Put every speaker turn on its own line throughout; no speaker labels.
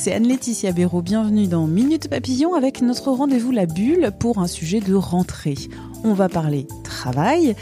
C'est Anne-Laetitia Béraud. Bienvenue dans Minute Papillon avec notre rendez-vous La Bulle pour un sujet de rentrée. On va parler travail.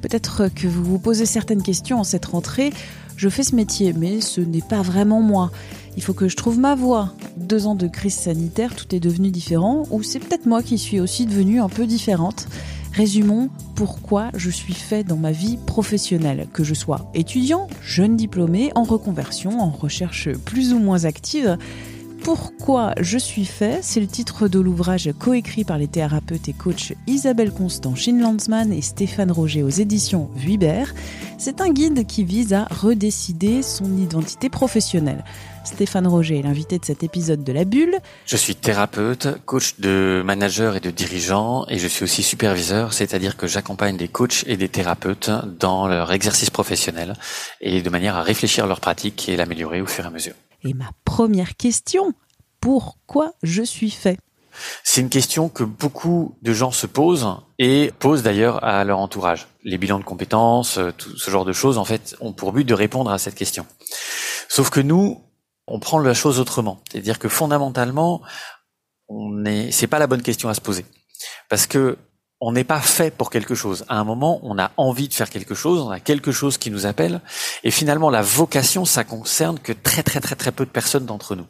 Peut-être que vous vous posez certaines questions en cette rentrée. Je fais ce métier, mais ce n'est pas vraiment moi. Il faut que je trouve ma voie. Deux ans de crise sanitaire, tout est devenu différent, ou c'est peut-être moi qui suis aussi devenue un peu différente. Résumons pourquoi je suis fait dans ma vie professionnelle, que je sois étudiant, jeune diplômé, en reconversion, en recherche plus ou moins active. Pourquoi je suis fait, c'est le titre de l'ouvrage coécrit par les thérapeutes et coachs Isabelle Constant, Shin Landsman et Stéphane Roger aux éditions Vuibert. C'est un guide qui vise à redécider son identité professionnelle. Stéphane Roger est l'invité de cet épisode de La Bulle.
Je suis thérapeute, coach de managers et de dirigeants et je suis aussi superviseur, c'est-à-dire que j'accompagne des coachs et des thérapeutes dans leur exercice professionnel et de manière à réfléchir leur pratique et l'améliorer au fur et à mesure.
Et ma première question, pourquoi je suis fait?
C'est une question que beaucoup de gens se posent et posent d'ailleurs à leur entourage. Les bilans de compétences, tout ce genre de choses, en fait, ont pour but de répondre à cette question. Sauf que nous, on prend la chose autrement. C'est-à-dire que fondamentalement, on est, c'est pas la bonne question à se poser. Parce que on n'est pas fait pour quelque chose. À un moment, on a envie de faire quelque chose, on a quelque chose qui nous appelle, et finalement, la vocation, ça concerne que très très très très peu de personnes d'entre nous.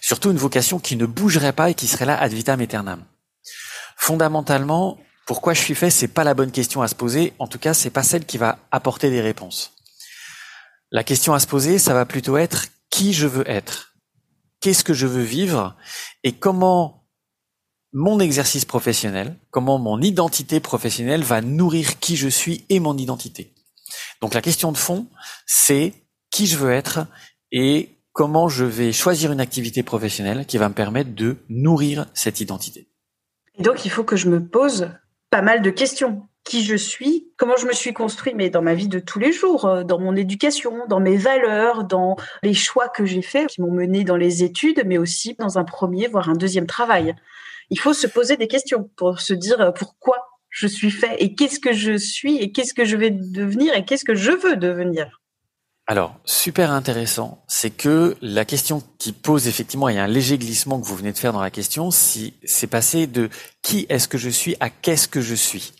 Surtout une vocation qui ne bougerait pas et qui serait là ad vitam aeternam. Fondamentalement, pourquoi je suis fait, c'est pas la bonne question à se poser. En tout cas, c'est pas celle qui va apporter des réponses. La question à se poser, ça va plutôt être qui je veux être, qu'est-ce que je veux vivre? Et comment mon exercice professionnel, comment mon identité professionnelle va nourrir qui je suis et mon identité. Donc la question de fond, c'est qui je veux être et comment je vais choisir une activité professionnelle qui va me permettre de nourrir cette identité.
donc il faut que je me pose pas mal de questions qui je suis, comment je me suis construit, mais dans ma vie de tous les jours, euh, dans mon éducation, dans mes valeurs, dans les choix que j'ai faits, qui m'ont mené dans les études, mais aussi dans un premier, voire un deuxième travail. Il faut se poser des questions pour se dire euh, pourquoi je suis fait et qu'est-ce que je suis et qu'est-ce que je vais devenir et qu'est-ce que je veux devenir.
Alors, super intéressant, c'est que la question qui pose effectivement, il y a un léger glissement que vous venez de faire dans la question, si c'est passé de qui est-ce que je suis à qu'est-ce que je suis.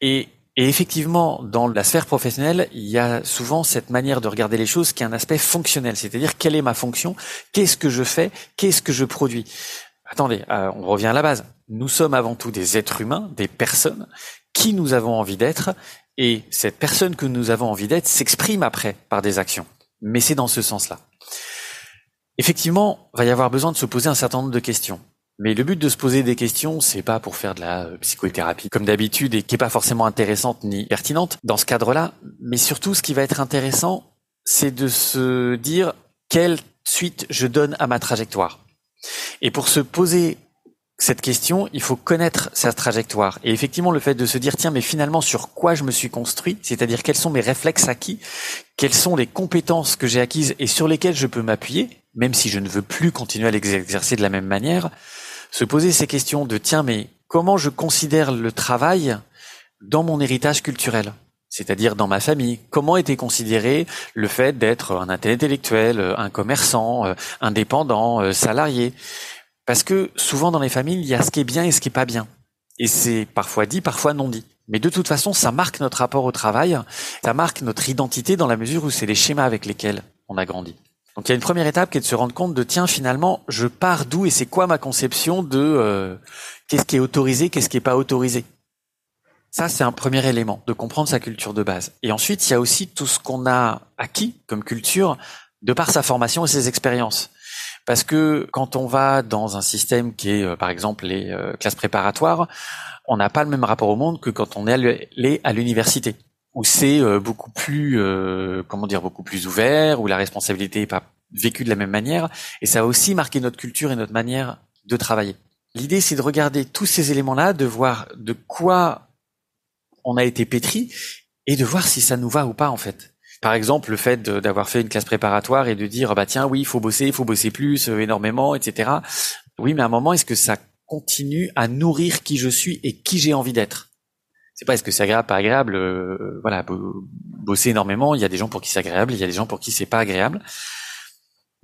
Et, effectivement, dans la sphère professionnelle, il y a souvent cette manière de regarder les choses qui a un aspect fonctionnel, c'est-à-dire quelle est ma fonction, qu'est-ce que je fais, qu'est-ce que je produis? Attendez, euh, on revient à la base. Nous sommes avant tout des êtres humains, des personnes, qui nous avons envie d'être, et cette personne que nous avons envie d'être s'exprime après par des actions. Mais c'est dans ce sens-là. Effectivement, va y avoir besoin de se poser un certain nombre de questions. Mais le but de se poser des questions, c'est pas pour faire de la euh, psychothérapie comme d'habitude et qui est pas forcément intéressante ni pertinente dans ce cadre-là. Mais surtout, ce qui va être intéressant, c'est de se dire quelle suite je donne à ma trajectoire. Et pour se poser cette question, il faut connaître sa trajectoire. Et effectivement, le fait de se dire, tiens, mais finalement, sur quoi je me suis construit, c'est-à-dire quels sont mes réflexes acquis, quelles sont les compétences que j'ai acquises et sur lesquelles je peux m'appuyer, même si je ne veux plus continuer à les exercer de la même manière, se poser ces questions de tiens, mais comment je considère le travail dans mon héritage culturel? C'est-à-dire dans ma famille. Comment était considéré le fait d'être un intellectuel, un commerçant, euh, indépendant, euh, salarié? Parce que souvent dans les familles, il y a ce qui est bien et ce qui est pas bien. Et c'est parfois dit, parfois non dit. Mais de toute façon, ça marque notre rapport au travail, ça marque notre identité dans la mesure où c'est les schémas avec lesquels on a grandi. Donc il y a une première étape qui est de se rendre compte de tiens finalement je pars d'où et c'est quoi ma conception de euh, qu'est-ce qui est autorisé, qu'est-ce qui est pas autorisé? Ça c'est un premier élément de comprendre sa culture de base. Et ensuite il y a aussi tout ce qu'on a acquis comme culture de par sa formation et ses expériences. Parce que quand on va dans un système qui est euh, par exemple les euh, classes préparatoires, on n'a pas le même rapport au monde que quand on est allé à l'université, où c'est euh, beaucoup plus, comment dire, beaucoup plus ouvert, où la responsabilité n'est pas vécue de la même manière, et ça a aussi marqué notre culture et notre manière de travailler. L'idée, c'est de regarder tous ces éléments-là, de voir de quoi on a été pétri, et de voir si ça nous va ou pas, en fait. Par exemple, le fait d'avoir fait une classe préparatoire et de dire, bah tiens, oui, il faut bosser, il faut bosser plus, euh, énormément, etc. Oui, mais à un moment, est-ce que ça continue à nourrir qui je suis et qui j'ai envie d'être? C'est pas est-ce que c'est agréable, pas agréable. Euh, voilà, bosser énormément. Il y a des gens pour qui c'est agréable, il y a des gens pour qui c'est pas agréable.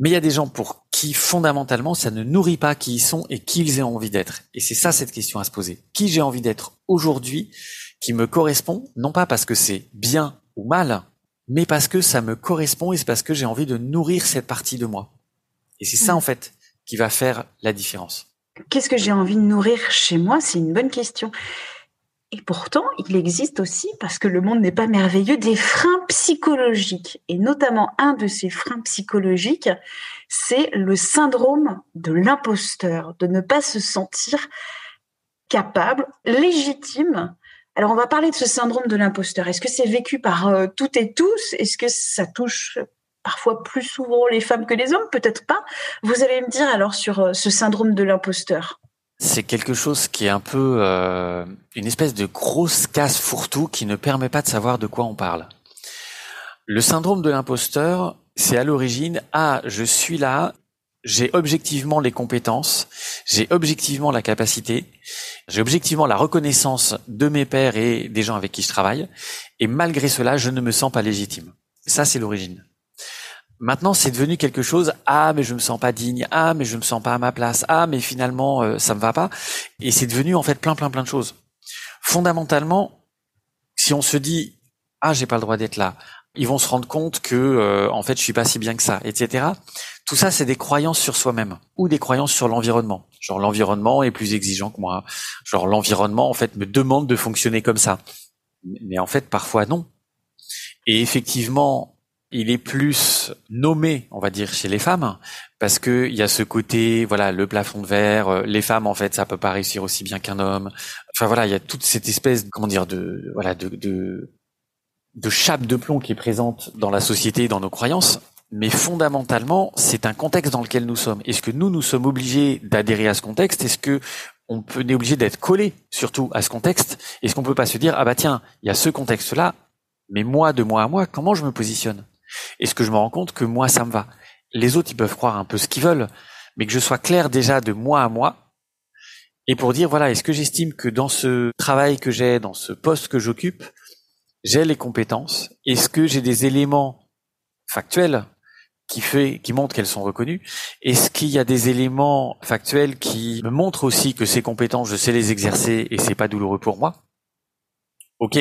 Mais il y a des gens pour qui fondamentalement ça ne nourrit pas qui ils sont et qui ils ont envie d'être. Et c'est ça cette question à se poser. Qui j'ai envie d'être aujourd'hui, qui me correspond, non pas parce que c'est bien ou mal, mais parce que ça me correspond et c'est parce que j'ai envie de nourrir cette partie de moi. Et c'est ça mmh. en fait qui va faire la différence.
Qu'est-ce que j'ai envie de nourrir chez moi? C'est une bonne question. Et pourtant, il existe aussi, parce que le monde n'est pas merveilleux, des freins psychologiques. Et notamment, un de ces freins psychologiques, c'est le syndrome de l'imposteur, de ne pas se sentir capable, légitime. Alors, on va parler de ce syndrome de l'imposteur. Est-ce que c'est vécu par euh, toutes et tous? Est-ce que ça touche parfois plus souvent les femmes que les hommes, peut-être pas. Vous allez me dire alors sur euh, ce syndrome de l'imposteur.
C'est quelque chose qui est un peu euh, une espèce de grosse casse fourre-tout qui ne permet pas de savoir de quoi on parle. Le syndrome de l'imposteur, c'est à l'origine ah je suis là, j'ai objectivement les compétences, j'ai objectivement la capacité, j'ai objectivement la reconnaissance de mes pairs et des gens avec qui je travaille, et malgré cela, je ne me sens pas légitime. Ça, c'est l'origine. Maintenant, c'est devenu quelque chose. Ah, mais je me sens pas digne. Ah, mais je me sens pas à ma place. Ah, mais finalement, euh, ça me va pas. Et c'est devenu en fait plein, plein, plein de choses. Fondamentalement, si on se dit ah, j'ai pas le droit d'être là, ils vont se rendre compte que euh, en fait, je suis pas si bien que ça, etc. Tout ça, c'est des croyances sur soi-même ou des croyances sur l'environnement. Genre l'environnement est plus exigeant que moi. Genre l'environnement en fait me demande de fonctionner comme ça. Mais en fait, parfois non. Et effectivement, il est plus nommé, on va dire, chez les femmes, parce que il y a ce côté, voilà, le plafond de verre. Euh, les femmes, en fait, ça peut pas réussir aussi bien qu'un homme. Enfin voilà, il y a toute cette espèce, comment dire, de voilà, de, de de chape de plomb qui est présente dans la société, dans nos croyances. Mais fondamentalement, c'est un contexte dans lequel nous sommes. Est-ce que nous, nous sommes obligés d'adhérer à ce contexte? Est-ce que on peut, est obligé d'être collé surtout à ce contexte? Est-ce qu'on peut pas se dire ah bah tiens, il y a ce contexte-là, mais moi de moi à moi, comment je me positionne? Est-ce que je me rends compte que moi, ça me va? Les autres, ils peuvent croire un peu ce qu'ils veulent, mais que je sois clair déjà de moi à moi, et pour dire, voilà, est-ce que j'estime que dans ce travail que j'ai, dans ce poste que j'occupe, j'ai les compétences? Est-ce que j'ai des éléments factuels qui fait, qui montrent qu'elles sont reconnues Est-ce qu'il y a des éléments factuels qui me montrent aussi que ces compétences, je sais les exercer et c'est pas douloureux pour moi? Ok.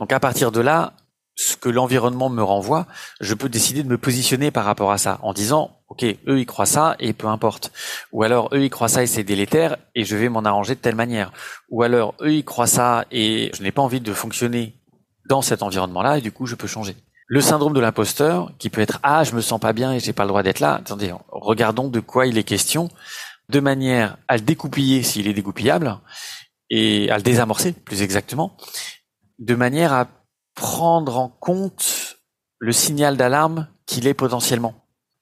Donc à partir de là, ce que l'environnement me renvoie, je peux décider de me positionner par rapport à ça en disant OK, eux ils croient ça et peu importe. Ou alors eux ils croient ça et c'est délétère et je vais m'en arranger de telle manière. Ou alors eux ils croient ça et je n'ai pas envie de fonctionner dans cet environnement-là et du coup je peux changer. Le syndrome de l'imposteur qui peut être ah je me sens pas bien et j'ai pas le droit d'être là. Attendez, regardons de quoi il est question de manière à le découpiller s'il est découpillable et à le désamorcer plus exactement de manière à prendre en compte le signal d'alarme qu'il est potentiellement.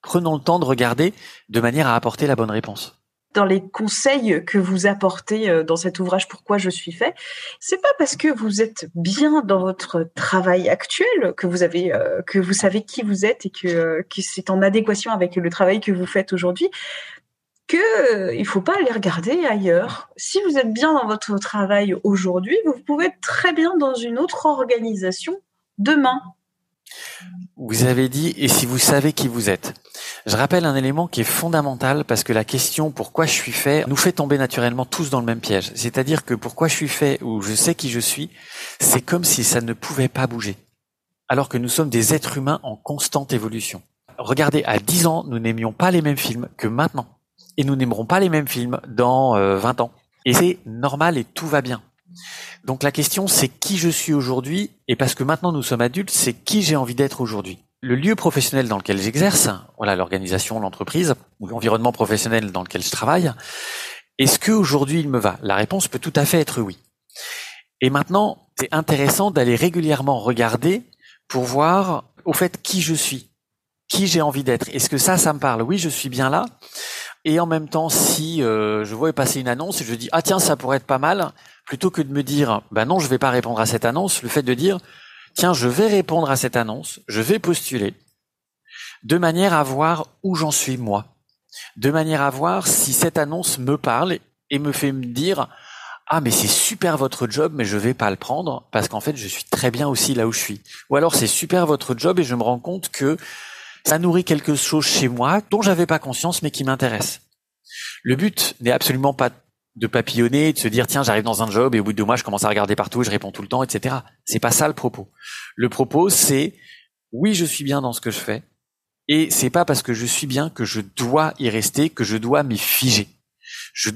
Prenons le temps de regarder de manière à apporter la bonne réponse
dans les conseils que vous apportez euh, dans cet ouvrage Pourquoi je suis fait, c'est pas parce que vous êtes bien dans votre travail actuel que vous avez euh, que vous savez qui vous êtes et que, euh, que c'est en adéquation avec le travail que vous faites aujourd'hui que il faut pas aller regarder ailleurs. Si vous êtes bien dans votre travail aujourd'hui, vous pouvez être très bien dans une autre organisation demain.
Vous avez dit et si vous savez qui vous êtes? Je rappelle un élément qui est fondamental parce que la question pourquoi je suis fait? nous fait tomber naturellement tous dans le même piège. C'est-à-dire que pourquoi je suis fait? ou je sais qui je suis, c'est comme si ça ne pouvait pas bouger. Alors que nous sommes des êtres humains en constante évolution. Regardez, à 10 ans, nous n'aimions pas les mêmes films que maintenant et nous n'aimerons pas les mêmes films dans 20 euh, ans. Et c'est normal et tout va bien. Donc la question c'est qui je suis aujourd'hui et parce que maintenant nous sommes adultes, c'est qui j'ai envie d'être aujourd'hui. Le lieu professionnel dans lequel j'exerce, voilà l'organisation, l'entreprise ou l'environnement professionnel dans lequel je travaille, est-ce que aujourd'hui il me va? La réponse peut tout à fait être oui. Et maintenant, c'est intéressant d'aller régulièrement regarder pour voir au fait qui je suis, qui j'ai envie d'être. Est-ce que ça, ça me parle? Oui, je suis bien là. Et en même temps, si euh, je vois passer une annonce et je dis ah tiens ça pourrait être pas mal, plutôt que de me dire bah non je vais pas répondre à cette annonce, le fait de dire tiens je vais répondre à cette annonce, je vais postuler, de manière à voir où j'en suis moi, de manière à voir si cette annonce me parle et me fait me dire ah mais c'est super votre job mais je vais pas le prendre parce qu'en fait je suis très bien aussi là où je suis. Ou alors c'est super votre job et je me rends compte que ça nourrit quelque chose chez moi dont j'avais pas conscience mais qui m'intéresse. Le but n'est absolument pas de papillonner, de se dire tiens j'arrive dans un job et au bout de deux mois je commence à regarder partout, je réponds tout le temps, etc. C'est pas ça le propos. Le propos c'est oui je suis bien dans ce que je fais et c'est pas parce que je suis bien que je dois y rester, que je dois m'y figer. Je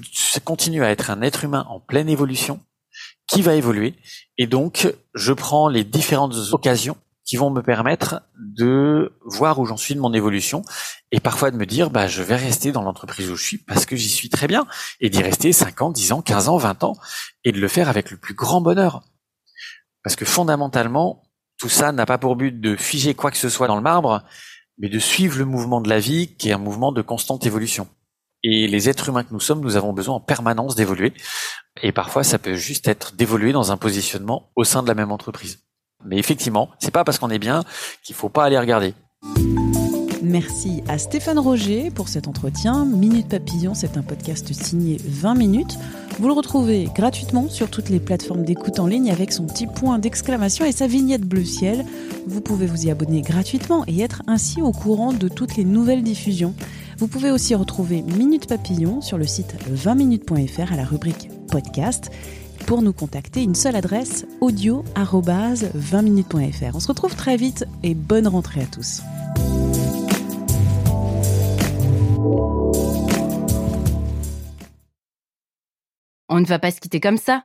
continue à être un être humain en pleine évolution qui va évoluer et donc je prends les différentes occasions qui vont me permettre de voir où j'en suis de mon évolution et parfois de me dire bah je vais rester dans l'entreprise où je suis parce que j'y suis très bien et d'y rester 5 ans, 10 ans, 15 ans, 20 ans et de le faire avec le plus grand bonheur. Parce que fondamentalement, tout ça n'a pas pour but de figer quoi que ce soit dans le marbre, mais de suivre le mouvement de la vie qui est un mouvement de constante évolution. Et les êtres humains que nous sommes, nous avons besoin en permanence d'évoluer. Et parfois, ça peut juste être d'évoluer dans un positionnement au sein de la même entreprise. Mais effectivement, c'est pas parce qu'on est bien qu'il faut pas aller regarder.
Merci à Stéphane Roger pour cet entretien. Minute Papillon, c'est un podcast signé 20 minutes. Vous le retrouvez gratuitement sur toutes les plateformes d'écoute en ligne avec son petit point d'exclamation et sa vignette bleu ciel. Vous pouvez vous y abonner gratuitement et être ainsi au courant de toutes les nouvelles diffusions. Vous pouvez aussi retrouver Minute Papillon sur le site 20minutes.fr à la rubrique podcast pour nous contacter, une seule adresse audio 20minutes.fr. On se retrouve très vite et bonne rentrée à tous.
On ne va pas se quitter comme ça.